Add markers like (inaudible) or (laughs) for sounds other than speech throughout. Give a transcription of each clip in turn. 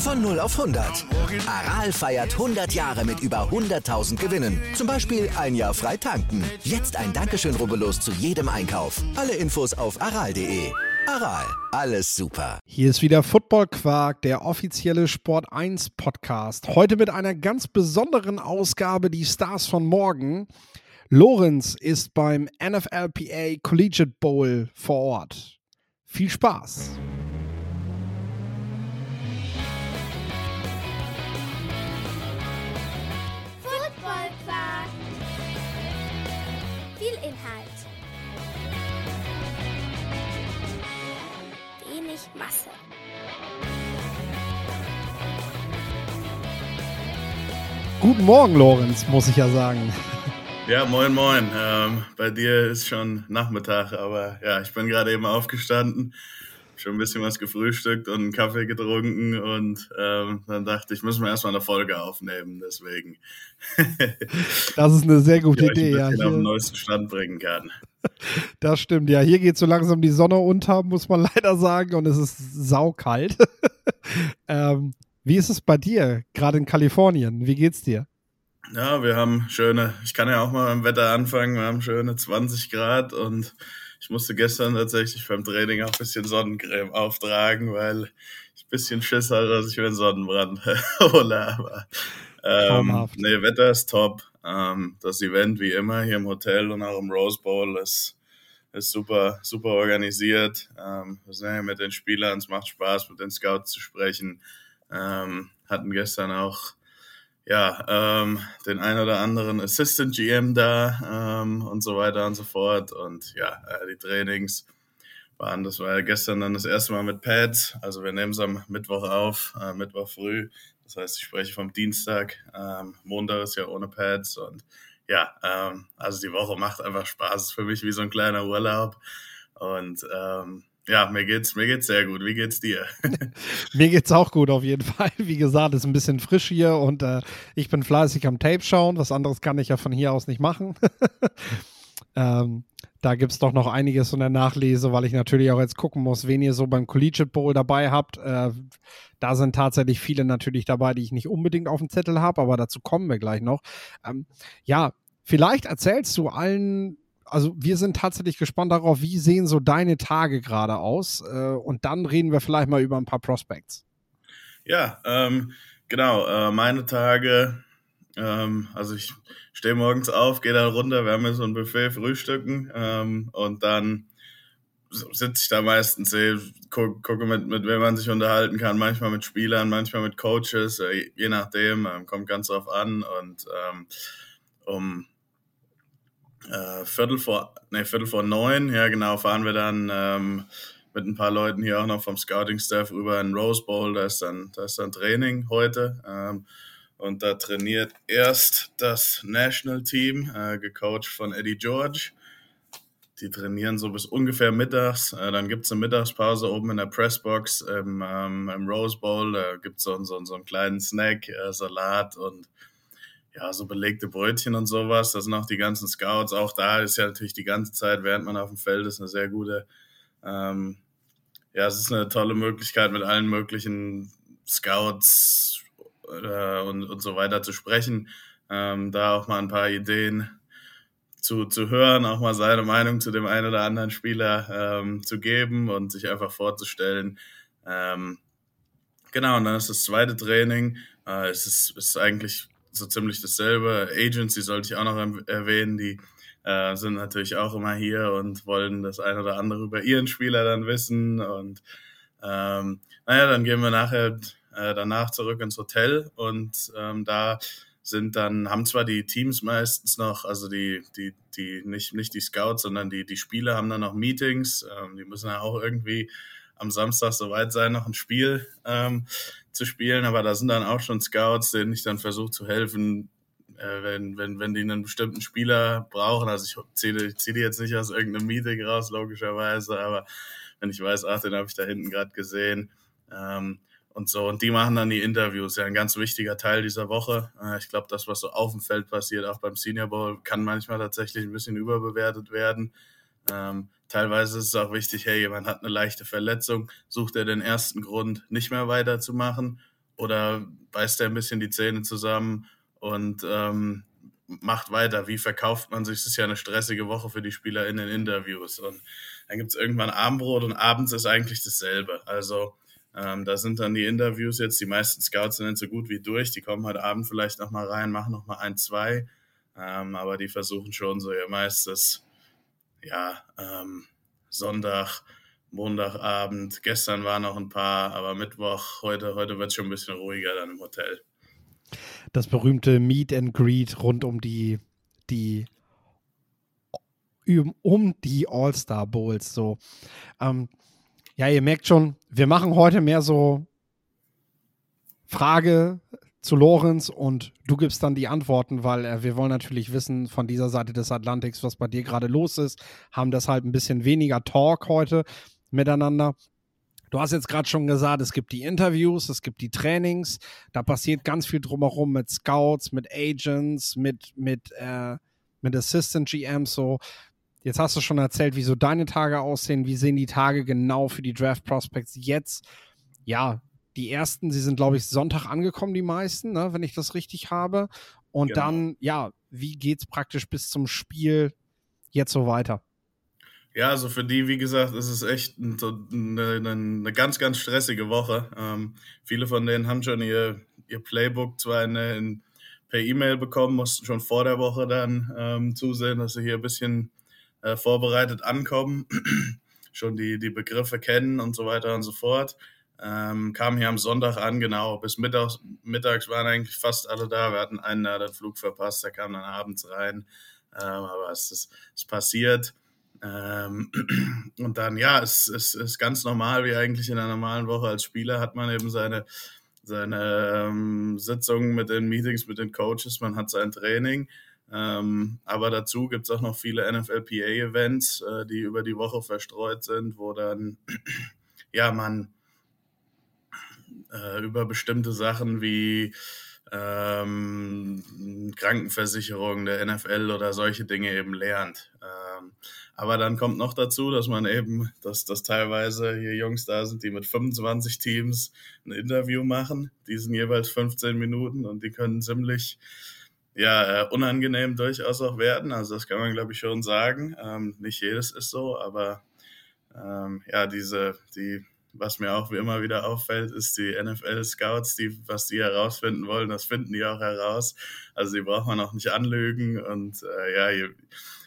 Von 0 auf 100. Aral feiert 100 Jahre mit über 100.000 Gewinnen. Zum Beispiel ein Jahr frei tanken. Jetzt ein Dankeschön, rubbellos zu jedem Einkauf. Alle Infos auf aral.de. Aral, alles super. Hier ist wieder Football Quark, der offizielle Sport 1 Podcast. Heute mit einer ganz besonderen Ausgabe, die Stars von morgen. Lorenz ist beim NFLPA Collegiate Bowl vor Ort. Viel Spaß. Masse. Guten Morgen, Lorenz, muss ich ja sagen. Ja, moin, moin. Ähm, bei dir ist schon Nachmittag, aber ja, ich bin gerade eben aufgestanden, schon ein bisschen was gefrühstückt und einen Kaffee getrunken und ähm, dann dachte ich, müssen wir erstmal eine Folge aufnehmen, deswegen. (laughs) das ist eine sehr gute ja, Idee, ja. Ich auf den neuesten Stand bringen kann. (laughs) Das stimmt, ja. Hier geht so langsam die Sonne unter, muss man (laughs) leider sagen, und es ist saukalt. (laughs) ähm, wie ist es bei dir, gerade in Kalifornien? Wie geht's dir? Ja, wir haben schöne, ich kann ja auch mal beim Wetter anfangen, wir haben schöne 20 Grad und ich musste gestern tatsächlich beim Training auch ein bisschen Sonnencreme auftragen, weil ich ein bisschen Schiss hatte, dass ich mir einen Sonnenbrand hole. Aber ähm, nee, Wetter ist top. Ähm, das Event wie immer hier im Hotel und auch im Rose Bowl ist, ist super, super organisiert. Ähm, wir sind ja mit den Spielern, es macht Spaß, mit den Scouts zu sprechen. Ähm, hatten gestern auch ja, ähm, den ein oder anderen Assistant GM da ähm, und so weiter und so fort. Und ja, äh, die Trainings waren, das war ja gestern dann das erste Mal mit Pads. Also wir nehmen es am Mittwoch auf, äh, Mittwoch früh. Das heißt, ich spreche vom Dienstag. Ähm, Montag ist ja ohne Pads und ja, ähm, also die Woche macht einfach Spaß. Für mich wie so ein kleiner Urlaub. Und ähm, ja, mir geht's, mir geht's sehr gut. Wie geht's dir? (laughs) mir geht's auch gut auf jeden Fall. Wie gesagt, ist ein bisschen frisch hier und äh, ich bin fleißig am Tape schauen. Was anderes kann ich ja von hier aus nicht machen. (laughs) ähm, da gibt es doch noch einiges in der Nachlese, weil ich natürlich auch jetzt gucken muss, wen ihr so beim Collegiate Bowl dabei habt. Äh, da sind tatsächlich viele natürlich dabei, die ich nicht unbedingt auf dem Zettel habe, aber dazu kommen wir gleich noch. Ähm, ja, vielleicht erzählst du allen also wir sind tatsächlich gespannt darauf, wie sehen so deine Tage gerade aus? Äh, und dann reden wir vielleicht mal über ein paar Prospects. Ja, ähm, genau. Äh, meine Tage, ähm, also ich stehe morgens auf, gehe da runter, wir haben ja so ein Buffet frühstücken ähm, und dann sitze ich da meistens, gucke, gucke mit, mit wem man sich unterhalten kann, manchmal mit Spielern, manchmal mit Coaches, äh, je nachdem, ähm, kommt ganz drauf an und ähm, um äh, Viertel vor, nee, Viertel vor neun, ja genau, fahren wir dann ähm, mit ein paar Leuten hier auch noch vom Scouting-Staff über in Rose Bowl, da ist dann, da ist dann Training heute. Und da trainiert erst das National Team, äh, gecoacht von Eddie George. Die trainieren so bis ungefähr mittags. Äh, dann gibt's eine Mittagspause oben in der Pressbox im, ähm, im Rose Bowl. Da gibt's so, so, so einen kleinen Snack, äh, Salat und ja, so belegte Brötchen und sowas. Das sind auch die ganzen Scouts. Auch da ist ja natürlich die ganze Zeit, während man auf dem Feld ist, eine sehr gute, ähm, ja, es ist eine tolle Möglichkeit, mit allen möglichen Scouts äh, und, und so weiter zu sprechen. Ähm, da auch mal ein paar Ideen zu, zu hören, auch mal seine Meinung zu dem einen oder anderen Spieler ähm, zu geben und sich einfach vorzustellen. Ähm, genau, und dann ist das zweite Training. Äh, es ist, ist eigentlich so ziemlich dasselbe. Agency sollte ich auch noch erwähnen, die äh, sind natürlich auch immer hier und wollen das eine oder andere über ihren Spieler dann wissen. Und ähm, naja, dann gehen wir nachher äh, danach zurück ins Hotel und ähm, da sind dann, haben zwar die Teams meistens noch, also die, die, die, nicht, nicht die Scouts, sondern die, die Spieler haben dann noch Meetings, ähm, die müssen ja auch irgendwie am Samstag soweit sein, noch ein Spiel ähm, zu spielen. Aber da sind dann auch schon Scouts, denen ich dann versuche zu helfen, äh, wenn, wenn, wenn die einen bestimmten Spieler brauchen. Also ich ziehe zieh die jetzt nicht aus irgendeinem Meeting raus, logischerweise, aber wenn ich weiß, ach, den habe ich da hinten gerade gesehen. Ähm, und so. Und die machen dann die Interviews. Ja, ein ganz wichtiger Teil dieser Woche. Äh, ich glaube, das, was so auf dem Feld passiert, auch beim Senior Bowl, kann manchmal tatsächlich ein bisschen überbewertet werden. Ähm, teilweise ist es auch wichtig, hey, jemand hat eine leichte Verletzung, sucht er den ersten Grund, nicht mehr weiterzumachen oder beißt er ein bisschen die Zähne zusammen und ähm, macht weiter. Wie verkauft man sich? Es ist ja eine stressige Woche für die Spieler in den Interviews. Und dann gibt es irgendwann Abendbrot und abends ist eigentlich dasselbe. Also ähm, da sind dann die Interviews jetzt, die meisten Scouts sind so gut wie durch. Die kommen heute Abend vielleicht nochmal rein, machen nochmal ein, zwei. Ähm, aber die versuchen schon so ihr meistes, ja, ähm, Sonntag, Montagabend. Gestern waren noch ein paar, aber Mittwoch, heute, heute wird es schon ein bisschen ruhiger dann im Hotel. Das berühmte Meet and Greet rund um die, die um die All-Star Bowls. So. Ähm, ja, ihr merkt schon, wir machen heute mehr so Frage zu Lorenz und du gibst dann die Antworten, weil äh, wir wollen natürlich wissen von dieser Seite des Atlantiks, was bei dir gerade los ist, haben deshalb ein bisschen weniger Talk heute miteinander. Du hast jetzt gerade schon gesagt, es gibt die Interviews, es gibt die Trainings, da passiert ganz viel drumherum mit Scouts, mit Agents, mit, mit, äh, mit Assistant GMs, so. Jetzt hast du schon erzählt, wie so deine Tage aussehen. Wie sehen die Tage genau für die Draft Prospects jetzt? Ja, die ersten, sie sind, glaube ich, Sonntag angekommen, die meisten, ne, wenn ich das richtig habe. Und genau. dann, ja, wie geht es praktisch bis zum Spiel jetzt so weiter? Ja, also für die, wie gesagt, ist es echt eine, eine, eine ganz, ganz stressige Woche. Ähm, viele von denen haben schon ihr, ihr Playbook zwar in, in, per E-Mail bekommen, mussten schon vor der Woche dann ähm, zusehen, dass sie hier ein bisschen äh, vorbereitet ankommen, (clears throat) schon die, die Begriffe kennen und so weiter und so fort. Ähm, kam hier am Sonntag an, genau, bis mittags, mittags waren eigentlich fast alle da. Wir hatten einen, der den Flug verpasst, der kam dann abends rein. Ähm, aber es ist, es passiert. Ähm, (clears throat) und dann, ja, es, es ist ganz normal, wie eigentlich in einer normalen Woche als Spieler hat man eben seine, seine ähm, Sitzungen mit den Meetings, mit den Coaches, man hat sein Training. Ähm, aber dazu gibt es auch noch viele NFLPA-Events, äh, die über die Woche verstreut sind, wo dann (clears throat) ja man äh, über bestimmte Sachen wie ähm, Krankenversicherung der NFL oder solche Dinge eben lernt. Ähm, aber dann kommt noch dazu, dass man eben, dass, dass teilweise hier Jungs da sind, die mit 25 Teams ein Interview machen. Die sind jeweils 15 Minuten und die können ziemlich ja, äh, unangenehm durchaus auch werden. Also das kann man, glaube ich, schon sagen. Ähm, nicht jedes ist so, aber ähm, ja, diese, die, was mir auch wie immer wieder auffällt, ist die NFL-Scouts, die, was die herausfinden wollen, das finden die auch heraus. Also die braucht man auch nicht anlügen und äh, ja, je,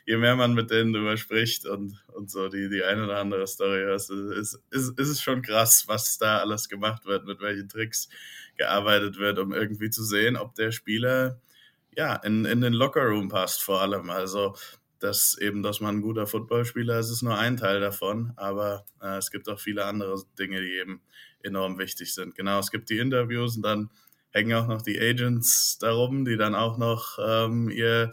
je mehr man mit denen drüber spricht und, und so die, die eine oder andere Story hörst, ist, ist, ist es schon krass, was da alles gemacht wird, mit welchen Tricks gearbeitet wird, um irgendwie zu sehen, ob der Spieler ja, in, in den Lockerroom passt vor allem. Also dass eben, dass man ein guter Footballspieler ist, ist nur ein Teil davon, aber äh, es gibt auch viele andere Dinge, die eben enorm wichtig sind. Genau, es gibt die Interviews und dann hängen auch noch die Agents darum, die dann auch noch ähm, ihr,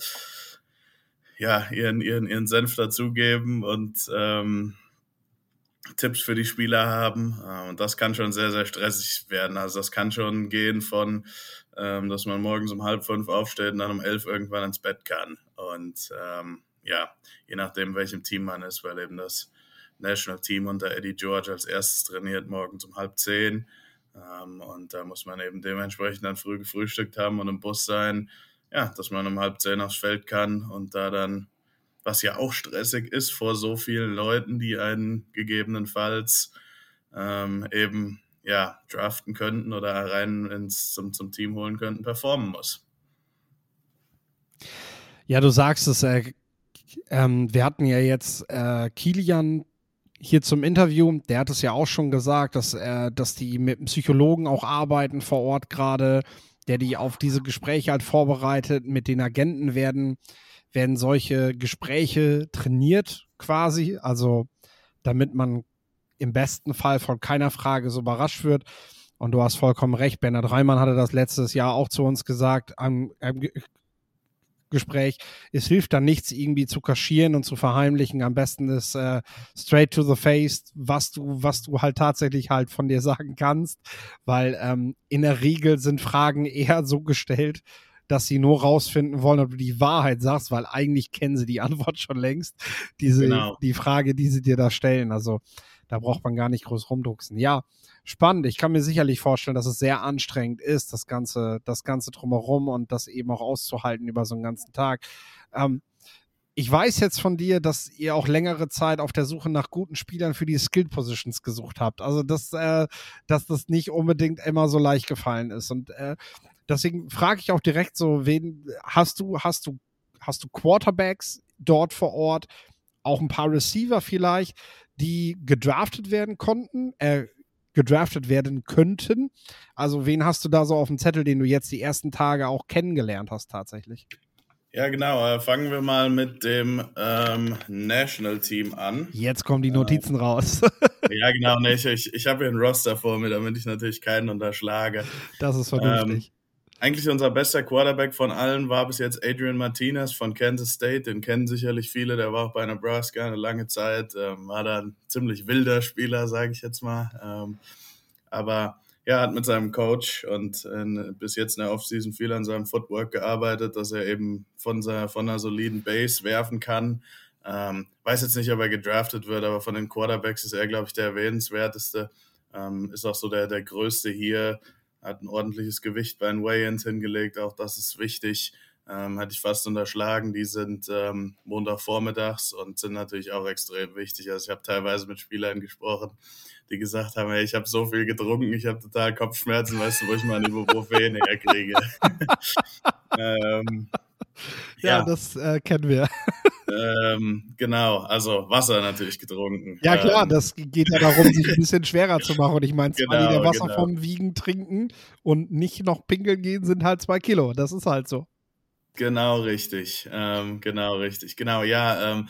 ja, ihren, ihren, ihren Senf dazugeben und ähm, Tipps für die Spieler haben. Äh, und das kann schon sehr, sehr stressig werden. Also das kann schon gehen von ähm, dass man morgens um halb fünf aufsteht und dann um elf irgendwann ins Bett kann. Und ähm, ja, je nachdem, welchem Team man ist, weil eben das National Team unter Eddie George als erstes trainiert morgens um halb zehn. Ähm, und da muss man eben dementsprechend dann früh gefrühstückt haben und im Bus sein, ja, dass man um halb zehn aufs Feld kann und da dann, was ja auch stressig ist vor so vielen Leuten, die einen gegebenenfalls ähm, eben ja, draften könnten oder rein ins, zum, zum Team holen könnten, performen muss. Ja, du sagst es, äh, ähm, wir hatten ja jetzt äh, Kilian hier zum Interview, der hat es ja auch schon gesagt, dass, äh, dass die mit Psychologen auch arbeiten vor Ort gerade, der die auf diese Gespräche halt vorbereitet. Mit den Agenten werden, werden solche Gespräche trainiert quasi, also damit man im besten Fall von keiner Frage so überrascht wird. Und du hast vollkommen recht. Bernhard Reimann hatte das letztes Jahr auch zu uns gesagt, am, am Gespräch. Es hilft dann nichts, irgendwie zu kaschieren und zu verheimlichen. Am besten ist äh, straight to the face, was du, was du halt tatsächlich halt von dir sagen kannst, weil ähm, in der Regel sind Fragen eher so gestellt, dass sie nur rausfinden wollen, ob du die Wahrheit sagst, weil eigentlich kennen sie die Antwort schon längst. Diese, genau. die Frage, die sie dir da stellen. Also da braucht man gar nicht groß rumdrucksen. Ja, spannend. Ich kann mir sicherlich vorstellen, dass es sehr anstrengend ist, das Ganze, das Ganze drumherum und das eben auch auszuhalten über so einen ganzen Tag. Ähm, ich weiß jetzt von dir, dass ihr auch längere Zeit auf der Suche nach guten Spielern für die Skill Positions gesucht habt. Also, dass, äh, dass das nicht unbedingt immer so leicht gefallen ist. Und äh, deswegen frage ich auch direkt so, wen hast du, hast du, hast du Quarterbacks dort vor Ort, auch ein paar Receiver vielleicht, die gedraftet werden konnten, äh, gedraftet werden könnten. Also wen hast du da so auf dem Zettel, den du jetzt die ersten Tage auch kennengelernt hast tatsächlich? Ja, genau. Äh, fangen wir mal mit dem ähm, National Team an. Jetzt kommen die Notizen äh, raus. (laughs) ja, genau. Nee, ich (laughs) ich, ich habe hier einen Roster vor mir, damit ich natürlich keinen unterschlage. Das ist vernünftig. Ähm, eigentlich unser bester Quarterback von allen war bis jetzt Adrian Martinez von Kansas State. Den kennen sicherlich viele. Der war auch bei Nebraska eine lange Zeit. Ähm, war da ein ziemlich wilder Spieler, sage ich jetzt mal. Ähm, aber ja, hat mit seinem Coach und äh, bis jetzt in der Offseason viel an seinem Footwork gearbeitet, dass er eben von, seiner, von einer soliden Base werfen kann. Ähm, weiß jetzt nicht, ob er gedraftet wird, aber von den Quarterbacks ist er, glaube ich, der erwähnenswerteste. Ähm, ist auch so der, der größte hier hat ein ordentliches Gewicht bei den Weigh-Ins hingelegt, auch das ist wichtig. Ähm, hatte ich fast unterschlagen. Die sind ähm, Montagvormittags und sind natürlich auch extrem wichtig. Also ich habe teilweise mit Spielern gesprochen, die gesagt haben, hey, ich habe so viel getrunken, ich habe total Kopfschmerzen, weißt du, wo ich mal Ibuprofen herkriege. ähm, (laughs) ja, ja, das äh, kennen wir. (laughs) ähm, genau, also Wasser natürlich getrunken. Ja klar, ähm, das geht ja darum, sich ein bisschen schwerer zu (laughs) machen. Und ich meine, zwei genau, Liter Wasser genau. vom Wiegen trinken und nicht noch pinkeln gehen, sind halt zwei Kilo. Das ist halt so. Genau richtig, ähm, genau richtig, genau, ja. Ähm,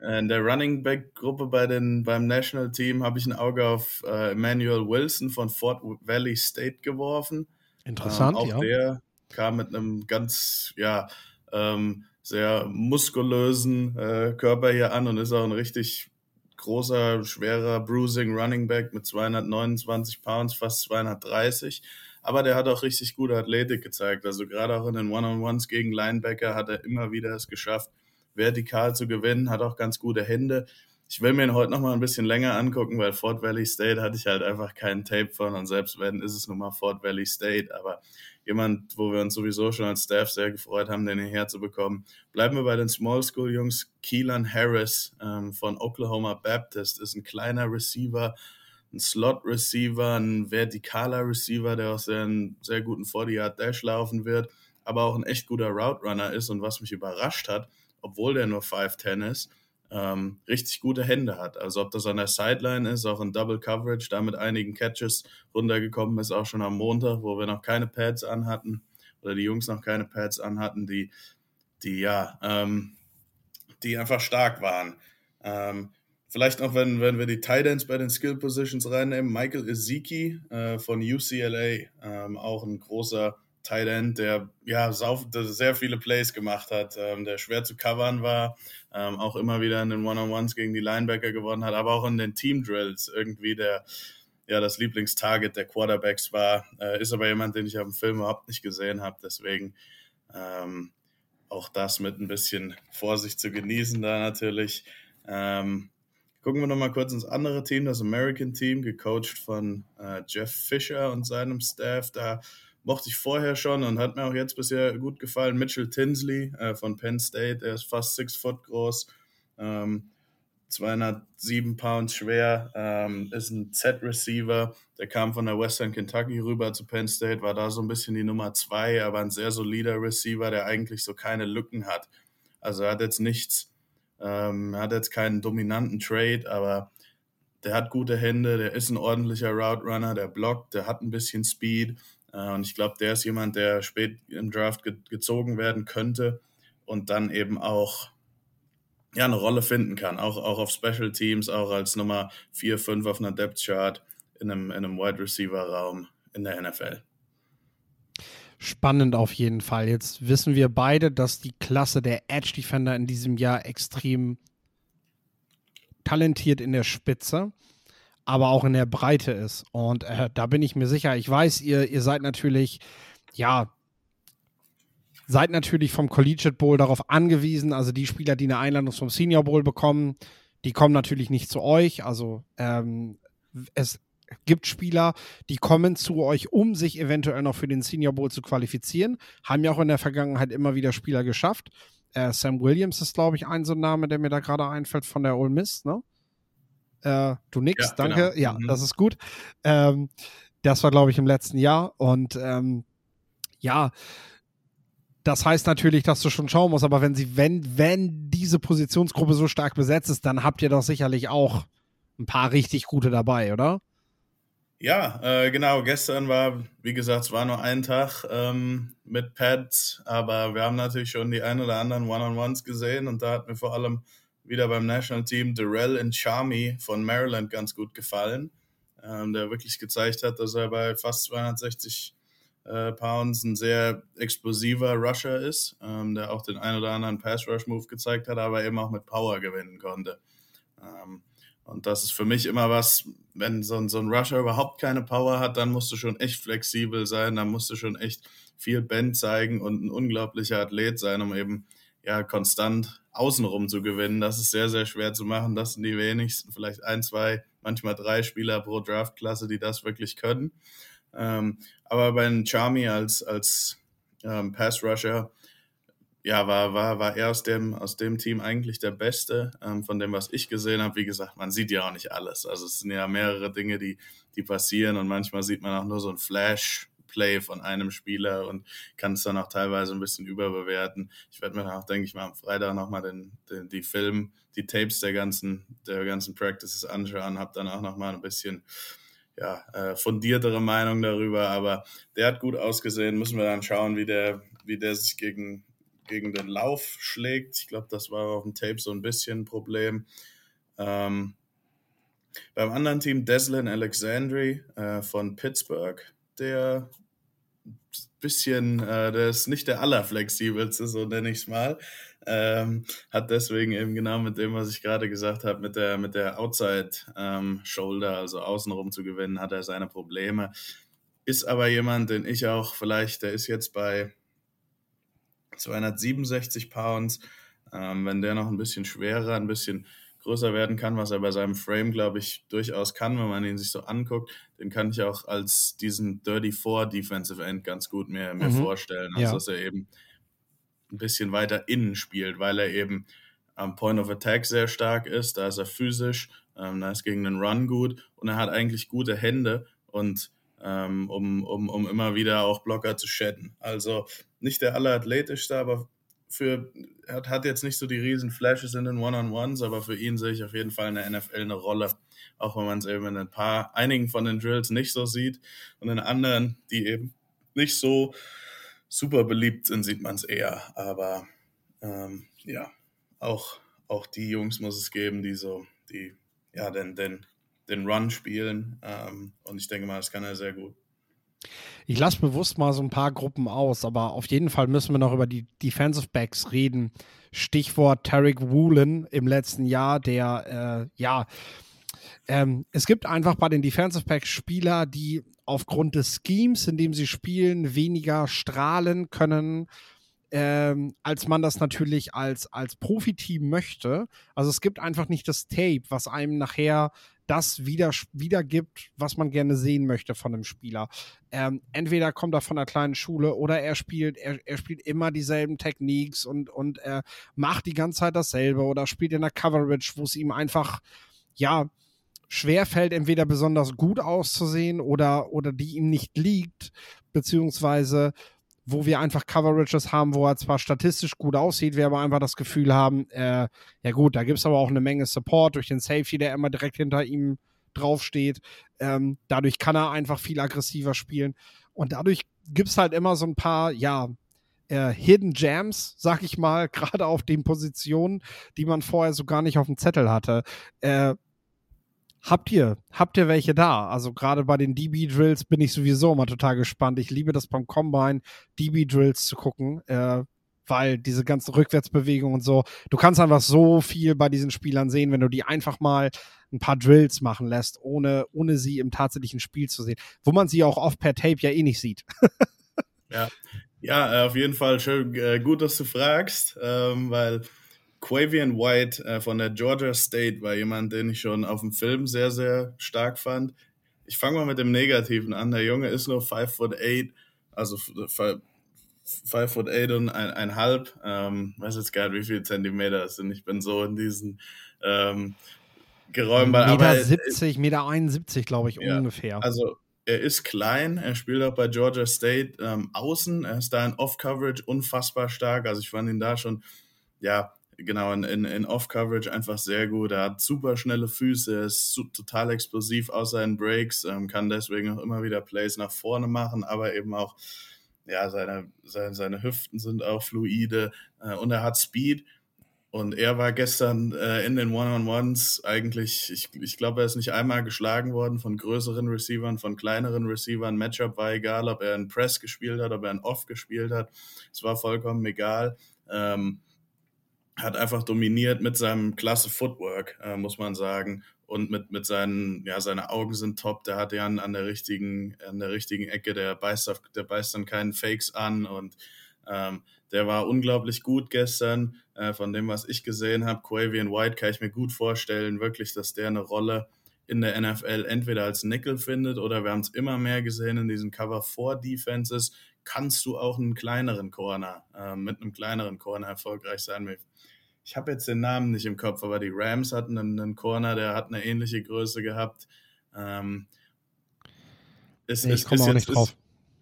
in der Running Back Gruppe bei den, beim National Team habe ich ein Auge auf äh, Emmanuel Wilson von Fort Valley State geworfen. Interessant, ähm, auch ja. Der kam mit einem ganz, ja, ähm, sehr muskulösen äh, Körper hier an und ist auch ein richtig großer, schwerer Bruising Running Back mit 229 Pounds, fast 230. Aber der hat auch richtig gute Athletik gezeigt. Also gerade auch in den One-on-Ones gegen Linebacker hat er immer wieder es geschafft, vertikal zu gewinnen, hat auch ganz gute Hände. Ich will mir ihn heute noch mal ein bisschen länger angucken, weil Fort Valley State hatte ich halt einfach keinen Tape von und selbst wenn, ist es nun mal Fort Valley State. Aber jemand, wo wir uns sowieso schon als Staff sehr gefreut haben, den hierher zu bekommen. Bleiben wir bei den Small School Jungs. Keelan Harris ähm, von Oklahoma Baptist ist ein kleiner Receiver, ein Slot Receiver, ein vertikaler Receiver, der auch sehr, sehr guten 40-Yard Dash laufen wird, aber auch ein echt guter Route Runner ist. Und was mich überrascht hat, obwohl der nur 5'10 ist, ähm, richtig gute Hände hat. Also ob das an der Sideline ist, auch in Double Coverage, da mit einigen Catches runtergekommen ist, auch schon am Montag, wo wir noch keine Pads anhatten oder die Jungs noch keine Pads anhatten, die, die ja, ähm, die einfach stark waren. Ähm, vielleicht noch, wenn, wenn wir die Titans bei den Skill Positions reinnehmen, Michael Ezeki äh, von UCLA, ähm, auch ein großer Tight End, der ja sehr viele Plays gemacht hat, ähm, der schwer zu covern war, ähm, auch immer wieder in den One-on-Ones gegen die Linebacker gewonnen hat, aber auch in den Team Drills irgendwie der ja das Lieblingstarget der Quarterbacks war, äh, ist aber jemand, den ich auf dem Film überhaupt nicht gesehen habe, deswegen ähm, auch das mit ein bisschen Vorsicht zu genießen da natürlich. Ähm, gucken wir nochmal kurz ins andere Team, das American Team, gecoacht von äh, Jeff Fisher und seinem Staff. Da mochte ich vorher schon und hat mir auch jetzt bisher gut gefallen. Mitchell Tinsley äh, von Penn State, er ist fast six Foot groß, ähm, 207 Pounds schwer, ähm, ist ein Z-Receiver, der kam von der Western Kentucky rüber zu Penn State, war da so ein bisschen die Nummer zwei, aber ein sehr solider Receiver, der eigentlich so keine Lücken hat. Also er hat jetzt nichts, ähm, hat jetzt keinen dominanten Trade, aber der hat gute Hände, der ist ein ordentlicher Route Runner, der blockt, der hat ein bisschen Speed und ich glaube, der ist jemand, der spät im Draft ge gezogen werden könnte und dann eben auch ja, eine Rolle finden kann, auch, auch auf Special Teams, auch als Nummer 4, 5 auf einer Depth Chart in einem, in einem Wide Receiver Raum in der NFL. Spannend auf jeden Fall. Jetzt wissen wir beide, dass die Klasse der Edge Defender in diesem Jahr extrem talentiert in der Spitze, aber auch in der Breite ist. Und äh, da bin ich mir sicher. Ich weiß, ihr, ihr seid natürlich, ja, seid natürlich vom Collegiate Bowl darauf angewiesen. Also die Spieler, die eine Einladung zum Senior Bowl bekommen, die kommen natürlich nicht zu euch. Also ähm, es gibt Spieler, die kommen zu euch, um sich eventuell noch für den Senior Bowl zu qualifizieren. Haben ja auch in der Vergangenheit immer wieder Spieler geschafft. Äh, Sam Williams ist, glaube ich, ein so ein Name, der mir da gerade einfällt von der Ole Miss, ne? Äh, du nix, ja, danke. Genau. Ja, mhm. das ist gut. Ähm, das war, glaube ich, im letzten Jahr. Und ähm, ja, das heißt natürlich, dass du schon schauen musst, aber wenn sie, wenn, wenn diese Positionsgruppe so stark besetzt ist, dann habt ihr doch sicherlich auch ein paar richtig gute dabei, oder? Ja, äh, genau. Gestern war, wie gesagt, es war nur ein Tag ähm, mit Pads, aber wir haben natürlich schon die ein oder anderen One-on-Ones gesehen und da hat mir vor allem wieder beim National Team Darrell Charmy von Maryland ganz gut gefallen, ähm, der wirklich gezeigt hat, dass er bei fast 260 äh, Pounds ein sehr explosiver Rusher ist, ähm, der auch den ein oder anderen Pass-Rush-Move gezeigt hat, aber eben auch mit Power gewinnen konnte. Ähm, und das ist für mich immer was, wenn so ein, so ein Rusher überhaupt keine Power hat, dann musst du schon echt flexibel sein, dann musst du schon echt viel Bend zeigen und ein unglaublicher Athlet sein, um eben ja konstant außenrum zu gewinnen. Das ist sehr, sehr schwer zu machen. Das sind die wenigsten, vielleicht ein, zwei, manchmal drei Spieler pro Draftklasse, die das wirklich können. Ähm, aber bei Charmy als, als ähm, Pass-Rusher, ja, war, war, war er aus dem, aus dem Team eigentlich der Beste, ähm, von dem, was ich gesehen habe. Wie gesagt, man sieht ja auch nicht alles. Also es sind ja mehrere Dinge, die, die passieren und manchmal sieht man auch nur so ein Flash-Play von einem Spieler und kann es dann auch teilweise ein bisschen überbewerten. Ich werde mir auch, denke ich mal, am Freitag nochmal den, den, die Film, die Tapes der ganzen, der ganzen Practices anschauen, habe dann auch nochmal ein bisschen ja, äh, fundiertere Meinung darüber, aber der hat gut ausgesehen. Müssen wir dann schauen, wie der, wie der sich gegen, gegen den Lauf schlägt. Ich glaube, das war auf dem Tape so ein bisschen ein Problem. Ähm, beim anderen Team Deslin Alexandri äh, von Pittsburgh, der bisschen, äh, der ist nicht der allerflexibelste, so nenne ich es mal. Ähm, hat deswegen eben genau mit dem, was ich gerade gesagt habe, mit der, mit der Outside ähm, Shoulder, also außenrum zu gewinnen, hat er seine Probleme. Ist aber jemand, den ich auch vielleicht, der ist jetzt bei 267 Pounds. Ähm, wenn der noch ein bisschen schwerer, ein bisschen größer werden kann, was er bei seinem Frame, glaube ich, durchaus kann, wenn man ihn sich so anguckt, den kann ich auch als diesen Dirty Four Defensive End ganz gut mir, mir mhm. vorstellen. Also, ja. dass er eben ein bisschen weiter innen spielt, weil er eben am Point of Attack sehr stark ist. Da ist er physisch, ähm, da ist gegen den Run gut und er hat eigentlich gute Hände und ähm, um, um, um immer wieder auch Blocker zu shedden. Also nicht der allerathletischste, aber für, hat, hat jetzt nicht so die riesen Flashes in den One-on-Ones, aber für ihn sehe ich auf jeden Fall in der NFL eine Rolle. Auch wenn man es eben in ein paar, einigen von den Drills nicht so sieht und in anderen, die eben nicht so super beliebt sind, sieht man es eher. Aber ähm, ja, auch, auch die Jungs muss es geben, die so, die ja den, den, den Run spielen. Ähm, und ich denke mal, das kann er sehr gut. Ich lasse bewusst mal so ein paar Gruppen aus, aber auf jeden Fall müssen wir noch über die Defensive Backs reden. Stichwort Tarek Woolen im letzten Jahr, der, äh, ja, ähm, es gibt einfach bei den Defensive Backs Spieler, die aufgrund des Schemes, in dem sie spielen, weniger strahlen können, ähm, als man das natürlich als, als Profiteam möchte. Also es gibt einfach nicht das Tape, was einem nachher das wieder, wiedergibt, was man gerne sehen möchte von einem Spieler. Ähm, entweder kommt er von einer kleinen Schule oder er spielt, er, er spielt immer dieselben Techniques und, und er macht die ganze Zeit dasselbe oder spielt in der Coverage, wo es ihm einfach, ja, schwerfällt, entweder besonders gut auszusehen oder, oder die ihm nicht liegt, beziehungsweise wo wir einfach Coverages haben, wo er zwar statistisch gut aussieht, wir aber einfach das Gefühl haben, äh, ja gut, da gibt es aber auch eine Menge Support durch den Safety, der immer direkt hinter ihm draufsteht. Ähm, dadurch kann er einfach viel aggressiver spielen. Und dadurch gibt es halt immer so ein paar, ja, äh, Hidden Jams, sag ich mal, (laughs) gerade auf den Positionen, die man vorher so gar nicht auf dem Zettel hatte. Äh, Habt ihr, habt ihr welche da? Also gerade bei den DB-Drills bin ich sowieso immer total gespannt. Ich liebe das beim Combine, DB-Drills zu gucken, äh, weil diese ganzen Rückwärtsbewegungen und so, du kannst einfach so viel bei diesen Spielern sehen, wenn du die einfach mal ein paar Drills machen lässt, ohne, ohne sie im tatsächlichen Spiel zu sehen, wo man sie auch oft per Tape ja eh nicht sieht. (laughs) ja. ja, äh, auf jeden Fall schön, äh, gut, dass du fragst, ähm, weil Quavian White äh, von der Georgia State war jemand, den ich schon auf dem Film sehr, sehr stark fand. Ich fange mal mit dem Negativen an. Der Junge ist nur 5 foot 8, also 5 foot 8 und ein, ein halb. Ähm, weiß jetzt gar nicht, wie viele Zentimeter das sind. Ich bin so in diesen ähm, Geräumen. Meter aber, 70, Meter 71, glaube ich, ja, ungefähr. Also er ist klein, er spielt auch bei Georgia State ähm, außen, er ist da in Off-Coverage unfassbar stark. Also ich fand ihn da schon, ja, genau, in, in, in Off-Coverage einfach sehr gut. Er hat super schnelle Füße, ist total explosiv aus seinen Breaks, ähm, kann deswegen auch immer wieder Plays nach vorne machen, aber eben auch, ja, seine, seine, seine Hüften sind auch fluide äh, und er hat Speed. Und er war gestern äh, in den One-on-Ones eigentlich, ich, ich glaube, er ist nicht einmal geschlagen worden von größeren Receivern, von kleineren Receivern. Matchup war egal, ob er einen Press gespielt hat, ob er einen Off gespielt hat. Es war vollkommen egal. Ähm, hat einfach dominiert mit seinem klasse Footwork, äh, muss man sagen. Und mit, mit seinen, ja, seine Augen sind top. Der hat ja an, an der richtigen, an der richtigen Ecke, der beißt, auf, der beißt dann keinen Fakes an und ähm, der war unglaublich gut gestern. Äh, von dem, was ich gesehen habe, Quavian White kann ich mir gut vorstellen, wirklich, dass der eine Rolle in der NFL entweder als Nickel findet oder wir haben es immer mehr gesehen in diesen Cover 4 Defenses, kannst du auch einen kleineren Corner, äh, mit einem kleineren Corner erfolgreich sein. Ich habe jetzt den Namen nicht im Kopf, aber die Rams hatten einen, einen Corner, der hat eine ähnliche Größe gehabt. Ähm, ist, nee, ich komme auch nicht drauf. Ist,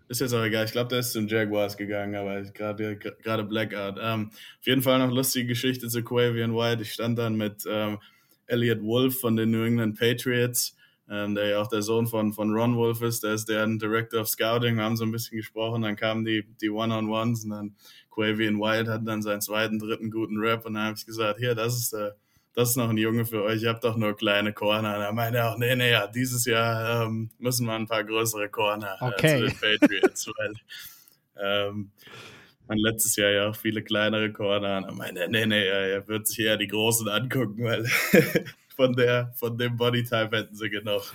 ist jetzt auch egal. Ich glaube, der ist zum Jaguars gegangen, aber gerade gerade Blackout. Ähm, auf jeden Fall noch lustige Geschichte zu Quavian White. Ich stand dann mit ähm, Elliot Wolf von den New England Patriots ähm, der ja auch der Sohn von, von Ron Wolf ist, der ist deren Director of Scouting. Wir haben so ein bisschen gesprochen, dann kamen die, die One-on-Ones und dann Quavian Wild hat dann seinen zweiten, dritten guten Rap und dann habe ich gesagt, hier, das ist der, das ist noch ein Junge für euch, ihr habt doch nur kleine Corner. Und er meinte auch, nee, nee, ja, dieses Jahr ähm, müssen wir ein paar größere Corner äh, okay. zu den Patriots, (laughs) weil ähm, man letztes Jahr ja auch viele kleinere Corner. Und er meinte, nee, nee, er wird sich eher die großen angucken, weil (laughs) von der, von dem Bodytype hätten sie genug.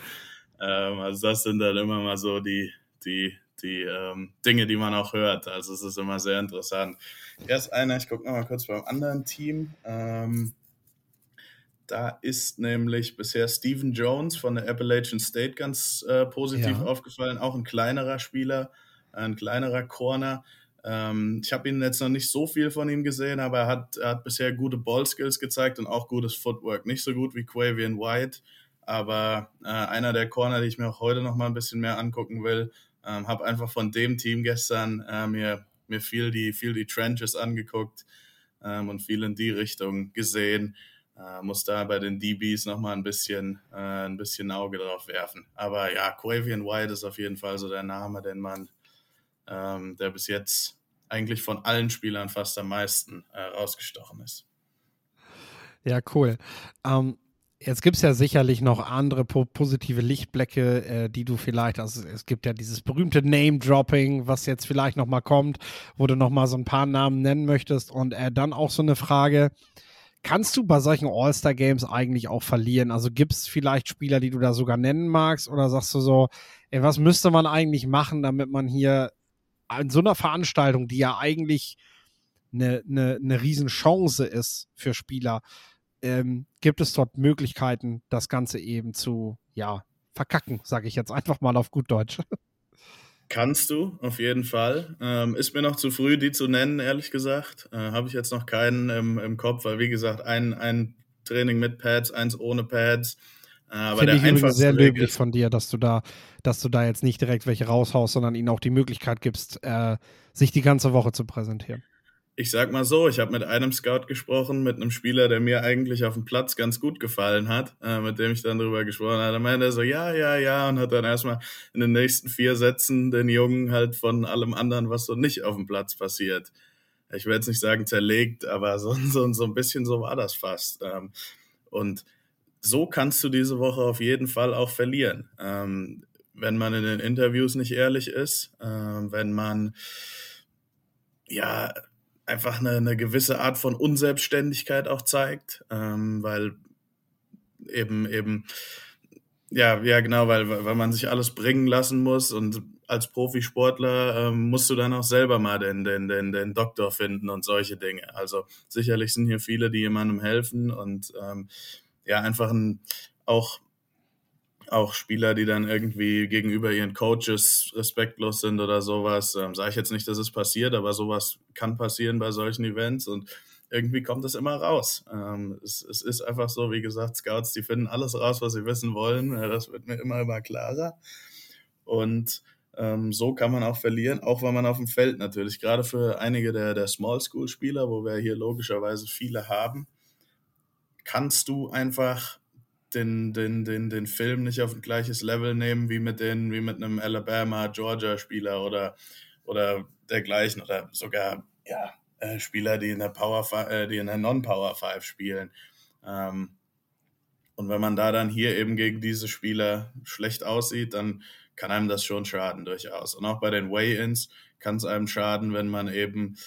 Ähm, also das sind dann immer mal so die, die, die ähm, Dinge, die man auch hört. Also es ist immer sehr interessant. Erst einer, ich gucke nochmal kurz beim anderen Team. Ähm, da ist nämlich bisher Stephen Jones von der Appalachian State ganz äh, positiv ja. aufgefallen. Auch ein kleinerer Spieler, ein kleinerer Corner. Ähm, ich habe ihn jetzt noch nicht so viel von ihm gesehen, aber er hat, er hat bisher gute Ballskills gezeigt und auch gutes Footwork. Nicht so gut wie Quavian White, aber äh, einer der Corner, die ich mir auch heute noch mal ein bisschen mehr angucken will. Ähm, habe einfach von dem Team gestern äh, mir, mir viel, die, viel die Trenches angeguckt ähm, und viel in die Richtung gesehen. Äh, muss da bei den DBs noch mal ein bisschen, äh, ein bisschen Auge drauf werfen. Aber ja, Quavian White ist auf jeden Fall so der Name, den man ähm, der bis jetzt eigentlich von allen Spielern fast am meisten äh, rausgestochen ist. Ja, cool. Ähm, jetzt gibt es ja sicherlich noch andere po positive Lichtblecke, äh, die du vielleicht, also es gibt ja dieses berühmte Name-Dropping, was jetzt vielleicht noch mal kommt, wo du noch mal so ein paar Namen nennen möchtest und äh, dann auch so eine Frage, Kannst du bei solchen All-Star-Games eigentlich auch verlieren? Also gibt es vielleicht Spieler, die du da sogar nennen magst? Oder sagst du so, ey, was müsste man eigentlich machen, damit man hier an so einer Veranstaltung, die ja eigentlich eine, eine, eine Riesenchance ist für Spieler, ähm, gibt es dort Möglichkeiten, das Ganze eben zu, ja, verkacken, sage ich jetzt einfach mal auf gut Deutsch. Kannst du, auf jeden Fall. Ähm, ist mir noch zu früh, die zu nennen, ehrlich gesagt. Äh, Habe ich jetzt noch keinen im, im Kopf, weil wie gesagt, ein, ein Training mit Pads, eins ohne Pads. Äh, aber Finde ich übrigens sehr löblich von dir, dass du da, dass du da jetzt nicht direkt welche raushaust, sondern ihnen auch die Möglichkeit gibst, äh, sich die ganze Woche zu präsentieren. ich sag mal so, ich habe mit einem Scout gesprochen, mit einem Spieler, der mir eigentlich auf dem Platz ganz gut gefallen hat, äh, mit dem ich dann darüber gesprochen habe. Da meinte er so, ja, ja, ja, und hat dann erstmal in den nächsten vier Sätzen den Jungen halt von allem anderen, was so nicht auf dem Platz passiert. Ich will jetzt nicht sagen zerlegt, aber so, so, so ein bisschen so war das fast. Ähm, und so kannst du diese Woche auf jeden Fall auch verlieren. Ähm, wenn man in den Interviews nicht ehrlich ist, äh, wenn man ja einfach eine, eine gewisse Art von Unselbstständigkeit auch zeigt, ähm, weil eben eben ja ja genau, weil weil man sich alles bringen lassen muss und als Profisportler ähm, musst du dann auch selber mal den, den, den, den Doktor finden und solche Dinge. Also sicherlich sind hier viele, die jemandem helfen und ähm, ja, einfach ein, auch auch Spieler, die dann irgendwie gegenüber ihren Coaches respektlos sind oder sowas. Ähm, Sage ich jetzt nicht, dass es passiert, aber sowas kann passieren bei solchen Events und irgendwie kommt es immer raus. Ähm, es, es, ist einfach so, wie gesagt, Scouts, die finden alles raus, was sie wissen wollen. Das wird mir immer, immer klarer. Und ähm, so kann man auch verlieren, auch wenn man auf dem Feld natürlich, gerade für einige der, der Small School Spieler, wo wir hier logischerweise viele haben, kannst du einfach den, den, den, den Film nicht auf ein gleiches Level nehmen wie mit, den, wie mit einem Alabama-Georgia-Spieler oder, oder dergleichen oder sogar ja, äh, Spieler, die in der Power äh, die in der Non-Power 5 spielen. Ähm, und wenn man da dann hier eben gegen diese Spieler schlecht aussieht, dann kann einem das schon schaden durchaus. Und auch bei den Weigh-ins kann es einem schaden, wenn man eben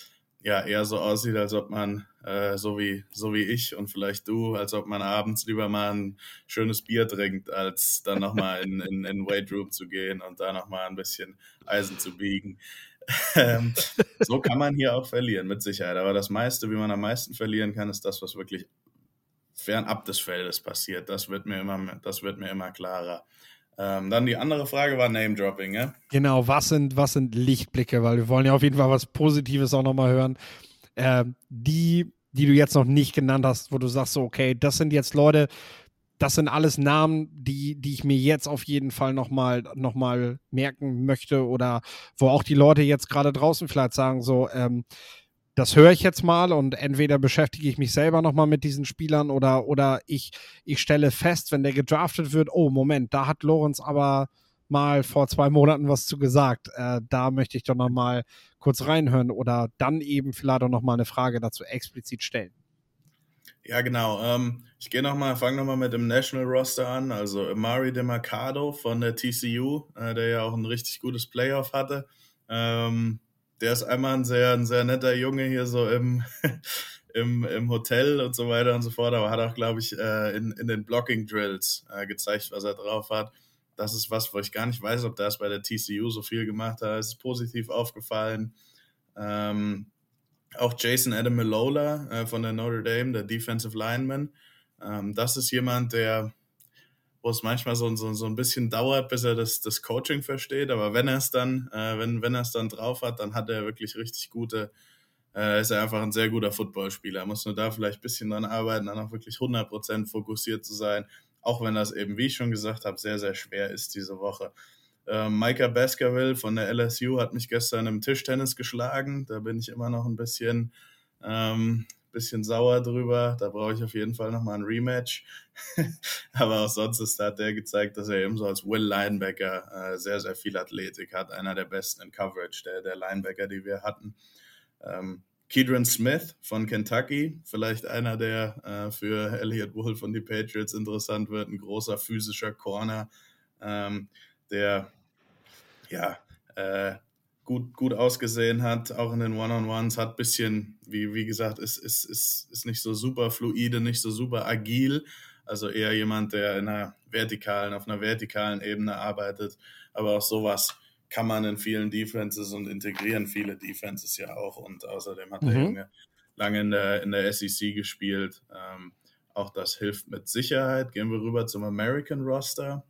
ja eher so aussieht, als ob man äh, so wie so wie ich und vielleicht du, als ob man abends lieber mal ein schönes Bier trinkt, als dann nochmal in, in, in Weight Room zu gehen und da nochmal ein bisschen Eisen zu biegen. (laughs) ähm, so kann man hier auch verlieren, mit Sicherheit. Aber das meiste, wie man am meisten verlieren kann, ist das, was wirklich fernab des Feldes passiert. Das wird mir immer, das wird mir immer klarer. Ähm, dann die andere Frage war Name-Dropping, ja? Genau, was sind, was sind Lichtblicke? Weil wir wollen ja auf jeden Fall was Positives auch nochmal hören. Äh, die, die du jetzt noch nicht genannt hast, wo du sagst, so, okay, das sind jetzt Leute, das sind alles Namen, die, die ich mir jetzt auf jeden Fall nochmal noch mal merken möchte oder wo auch die Leute jetzt gerade draußen vielleicht sagen, so, ähm, das höre ich jetzt mal und entweder beschäftige ich mich selber nochmal mit diesen Spielern oder, oder ich, ich stelle fest, wenn der gedraftet wird, oh Moment, da hat Lorenz aber mal vor zwei Monaten was zu gesagt. Äh, da möchte ich doch nochmal kurz reinhören oder dann eben vielleicht auch nochmal eine Frage dazu explizit stellen. Ja, genau. Ähm, ich gehe nochmal, fange nochmal mit dem National Roster an. Also Amari DeMarcado von der TCU, äh, der ja auch ein richtig gutes Playoff hatte. Ähm, der ist einmal ein sehr, ein sehr netter Junge hier so im, (laughs) im, im Hotel und so weiter und so fort, aber hat auch, glaube ich, äh, in, in den Blocking Drills äh, gezeigt, was er drauf hat. Das ist was, wo ich gar nicht weiß, ob das bei der TCU so viel gemacht hat. Es ist positiv aufgefallen. Ähm, auch Jason Adam Milola äh, von der Notre Dame, der Defensive Lineman. Ähm, das ist jemand, der wo es manchmal so, so, so ein bisschen dauert, bis er das, das Coaching versteht. Aber wenn er es dann, äh, wenn, wenn er es dann drauf hat, dann hat er wirklich richtig gute, äh, ist er einfach ein sehr guter Footballspieler. Er muss nur da vielleicht ein bisschen dran arbeiten, dann auch wirklich 100% fokussiert zu sein. Auch wenn das eben, wie ich schon gesagt habe, sehr, sehr schwer ist diese Woche. Äh, Micah Baskerville von der LSU hat mich gestern im Tischtennis geschlagen. Da bin ich immer noch ein bisschen, ähm, bisschen sauer drüber. Da brauche ich auf jeden Fall nochmal ein Rematch. (laughs) Aber auch sonst ist, hat der gezeigt, dass er eben so als Will Linebacker äh, sehr, sehr viel Athletik hat. Einer der besten in Coverage, der, der Linebacker, die wir hatten. Ähm, Kedron Smith von Kentucky, vielleicht einer, der äh, für Elliot Wolf und die Patriots interessant wird. Ein großer physischer Corner, ähm, der ja, äh, gut, gut ausgesehen hat, auch in den One-on-Ones, hat ein bisschen, wie, wie gesagt, ist, ist, ist, ist nicht so super fluide, nicht so super agil. Also eher jemand, der in einer vertikalen, auf einer vertikalen Ebene arbeitet. Aber auch sowas kann man in vielen Defenses und integrieren viele Defenses ja auch. Und außerdem hat mhm. Junge lange in der, in der SEC gespielt. Ähm, auch das hilft mit Sicherheit. Gehen wir rüber zum American Roster.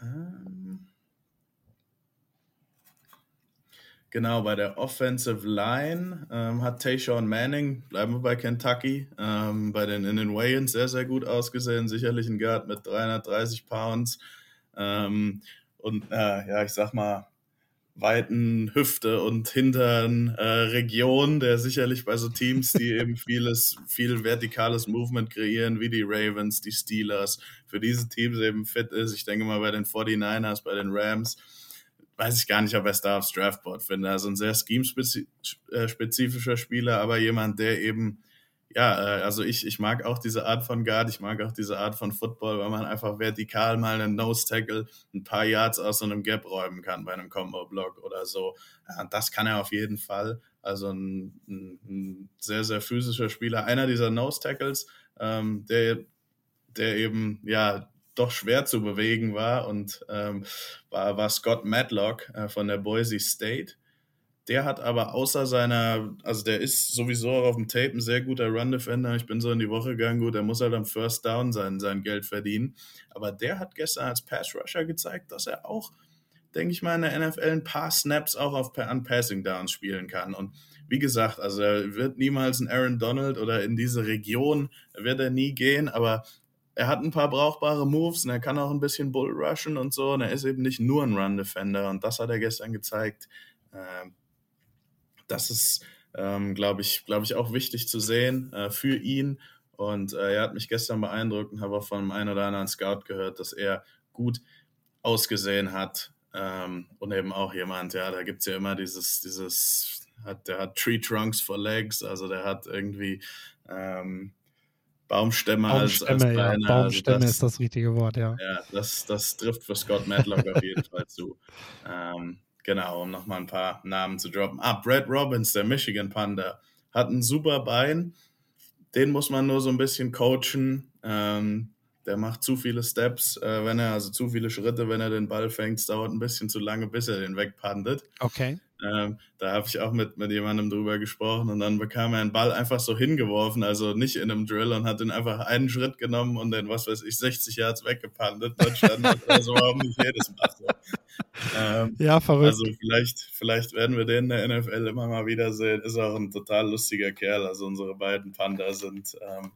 Ähm, Genau, bei der Offensive Line ähm, hat Tayshawn Manning, bleiben wir bei Kentucky, ähm, bei den in den Wayans sehr, sehr gut ausgesehen. Sicherlich ein Guard mit 330 Pounds. Ähm, und äh, ja, ich sag mal, weiten Hüfte und Hintern äh, Region, der sicherlich bei so Teams, die eben (laughs) vieles, viel vertikales Movement kreieren, wie die Ravens, die Steelers, für diese Teams eben fit ist. Ich denke mal bei den 49ers, bei den Rams, weiß ich gar nicht, ob er es da aufs Draftboard finde. Also ein sehr scheme-spezifischer Spieler, aber jemand, der eben ja, äh, also ich, ich mag auch diese Art von Guard, ich mag auch diese Art von Football, weil man einfach vertikal mal einen Nose-Tackle ein paar Yards aus so einem Gap räumen kann bei einem Combo-Block oder so. Ja, das kann er auf jeden Fall. Also ein, ein, ein sehr, sehr physischer Spieler. Einer dieser Nose-Tackles, ähm, der, der eben, ja, doch schwer zu bewegen war und ähm, war, war Scott Matlock äh, von der Boise State. Der hat aber außer seiner, also der ist sowieso auf dem Tape ein sehr guter Run-Defender. Ich bin so in die Woche gegangen, gut, der muss halt am First Down sein, sein Geld verdienen. Aber der hat gestern als Pass-Rusher gezeigt, dass er auch, denke ich mal, in der NFL ein paar Snaps auch auf, an Passing Downs spielen kann. Und wie gesagt, also er wird niemals ein Aaron Donald oder in diese Region wird er nie gehen, aber er hat ein paar brauchbare Moves und er kann auch ein bisschen Bull rushen und so. Und er ist eben nicht nur ein Run-Defender. Und das hat er gestern gezeigt. Ähm, das ist, ähm, glaube ich, glaube ich, auch wichtig zu sehen äh, für ihn. Und äh, er hat mich gestern beeindruckt und habe auch von einem einen oder anderen Scout gehört, dass er gut ausgesehen hat. Ähm, und eben auch jemand, ja, da gibt es ja immer dieses, dieses, hat, der hat Tree Trunks for Legs, also der hat irgendwie ähm, Baumstämme, Baumstämme als, als ja. Beine. Baumstämme also das, ist das richtige Wort, ja. Ja, das, das trifft für Scott Matlock auf jeden Fall zu. Ähm, Genau, um nochmal ein paar Namen zu droppen. Ah, Brad Robbins, der Michigan Panda, hat ein super Bein. Den muss man nur so ein bisschen coachen. Ähm, der macht zu viele Steps, äh, wenn er, also zu viele Schritte, wenn er den Ball fängt. Es dauert ein bisschen zu lange, bis er den wegpandet. Okay. Ähm, da habe ich auch mit, mit jemandem drüber gesprochen und dann bekam er einen Ball einfach so hingeworfen, also nicht in einem Drill und hat den einfach einen Schritt genommen und den, was weiß ich, 60 Yards weggepandet. Dann stand also warum nicht jedes Mal so. Ähm, ja, verrückt. Also vielleicht, vielleicht werden wir den in der NFL immer mal wieder sehen. Ist auch ein total lustiger Kerl. Also unsere beiden Panda sind, ähm,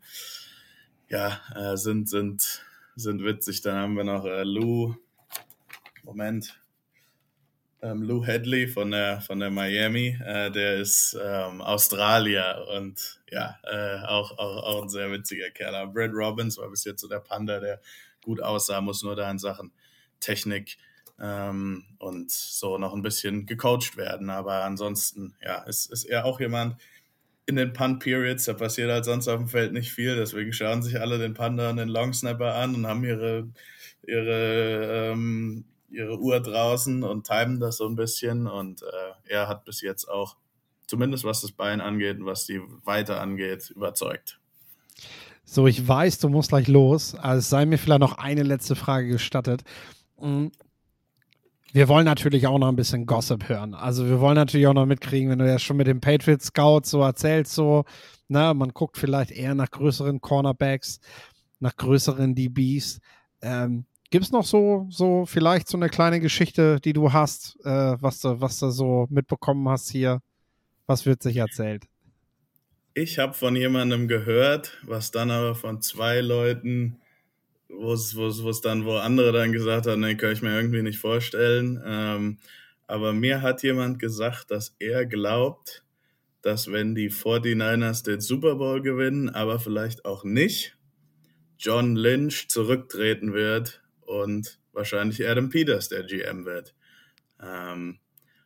ja, äh, sind, sind, sind witzig. Dann haben wir noch äh, Lou. Moment, ähm, Lou Headley von der, von der Miami, äh, der ist ähm, Australier und ja, äh, auch, auch, auch ein sehr witziger Kerl. Aber Brad Robbins war bis jetzt so der Panda, der gut aussah, muss nur da in Sachen Technik ähm, und so noch ein bisschen gecoacht werden. Aber ansonsten, ja, ist, ist er auch jemand in den Punt-Periods, da passiert halt sonst auf dem Feld nicht viel, deswegen schauen sich alle den Panda und den Long Snapper an und haben ihre ihre ähm, ihre Uhr draußen und timen das so ein bisschen. Und äh, er hat bis jetzt auch, zumindest was das Bein angeht und was die Weite angeht, überzeugt. So, ich weiß, du musst gleich los. Also sei mir vielleicht noch eine letzte Frage gestattet. Wir wollen natürlich auch noch ein bisschen Gossip hören. Also wir wollen natürlich auch noch mitkriegen, wenn du ja schon mit dem Patriot Scout so erzählst, so, na, man guckt vielleicht eher nach größeren Cornerbacks, nach größeren DBs. Ähm, Gibt es noch so, so vielleicht so eine kleine Geschichte, die du hast, äh, was, du, was du so mitbekommen hast hier? Was wird sich erzählt? Ich habe von jemandem gehört, was dann aber von zwei Leuten, wo es dann, wo andere dann gesagt haben, nee, kann ich mir irgendwie nicht vorstellen. Ähm, aber mir hat jemand gesagt, dass er glaubt, dass wenn die 49ers den Super Bowl gewinnen, aber vielleicht auch nicht, John Lynch zurücktreten wird und wahrscheinlich Adam Peters der GM wird. Ähm,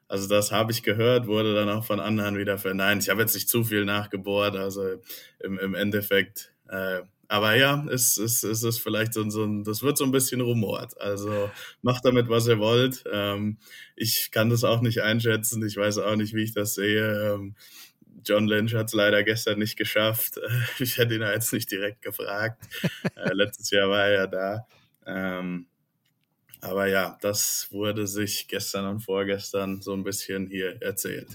also das habe ich gehört, wurde dann auch von anderen wieder verneint. Ich habe jetzt nicht zu viel nachgebohrt, also im, im Endeffekt. Äh, aber ja, es, es, es ist vielleicht so, so ein, das wird so ein bisschen rumort. Also macht damit, was ihr wollt. Ähm, ich kann das auch nicht einschätzen. Ich weiß auch nicht, wie ich das sehe. Ähm, John Lynch hat es leider gestern nicht geschafft. (laughs) Ich hätte ihn jetzt nicht direkt gefragt. (laughs) äh, letztes Jahr war er ja da. Ähm, aber ja, das wurde sich gestern und vorgestern so ein bisschen hier erzählt.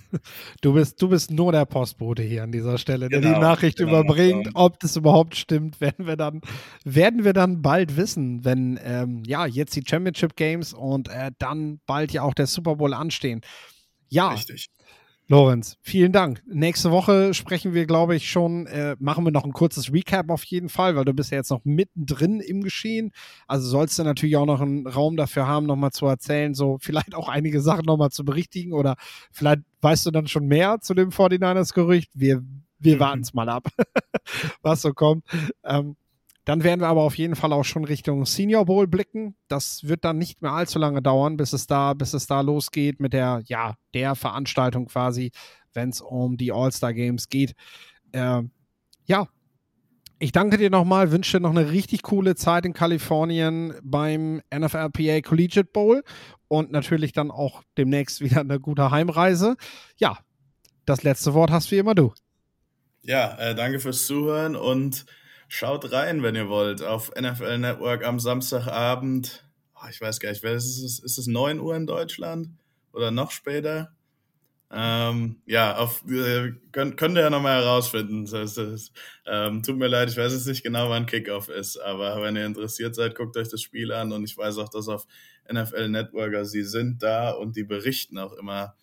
Du bist, du bist nur der Postbote hier an dieser Stelle, der genau, die Nachricht genau, überbringt. Genau. Ob das überhaupt stimmt, (laughs) werden wir dann, werden wir dann bald wissen, wenn ähm, ja jetzt die Championship Games und äh, dann bald ja auch der Super Bowl anstehen. Ja. Richtig. Lorenz, vielen Dank. Nächste Woche sprechen wir, glaube ich, schon, äh, machen wir noch ein kurzes Recap auf jeden Fall, weil du bist ja jetzt noch mittendrin im Geschehen. Also sollst du natürlich auch noch einen Raum dafür haben, nochmal zu erzählen, so vielleicht auch einige Sachen nochmal zu berichtigen oder vielleicht weißt du dann schon mehr zu dem 49ers-Gerücht. Wir, wir mhm. warten es mal ab, (laughs) was so kommt. Ähm, dann werden wir aber auf jeden Fall auch schon Richtung Senior Bowl blicken. Das wird dann nicht mehr allzu lange dauern, bis es da, bis es da losgeht mit der, ja, der Veranstaltung quasi, wenn es um die All-Star Games geht. Äh, ja, ich danke dir nochmal, wünsche dir noch eine richtig coole Zeit in Kalifornien beim NFLPA Collegiate Bowl und natürlich dann auch demnächst wieder eine gute Heimreise. Ja, das letzte Wort hast wie immer du. Ja, äh, danke fürs Zuhören und Schaut rein, wenn ihr wollt, auf NFL Network am Samstagabend. Oh, ich weiß gar nicht, ist es? Ist es 9 Uhr in Deutschland oder noch später? Ähm, ja, auf, äh, könnt, könnt ihr ja nochmal herausfinden. Das, das, ähm, tut mir leid, ich weiß jetzt nicht genau, wann Kickoff ist, aber wenn ihr interessiert seid, guckt euch das Spiel an und ich weiß auch, dass auf NFL Networker sie sind da und die berichten auch immer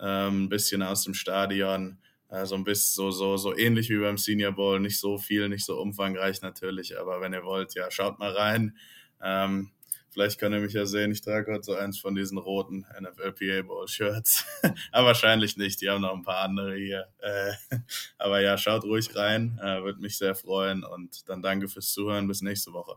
ähm, ein bisschen aus dem Stadion. So ein bisschen so, so, so ähnlich wie beim Senior Bowl, nicht so viel, nicht so umfangreich natürlich, aber wenn ihr wollt, ja, schaut mal rein. Ähm, vielleicht könnt ihr mich ja sehen, ich trage heute so eins von diesen roten NFLPA Bowl Shirts. (laughs) aber wahrscheinlich nicht, die haben noch ein paar andere hier. Äh, aber ja, schaut ruhig rein, äh, würde mich sehr freuen und dann danke fürs Zuhören, bis nächste Woche.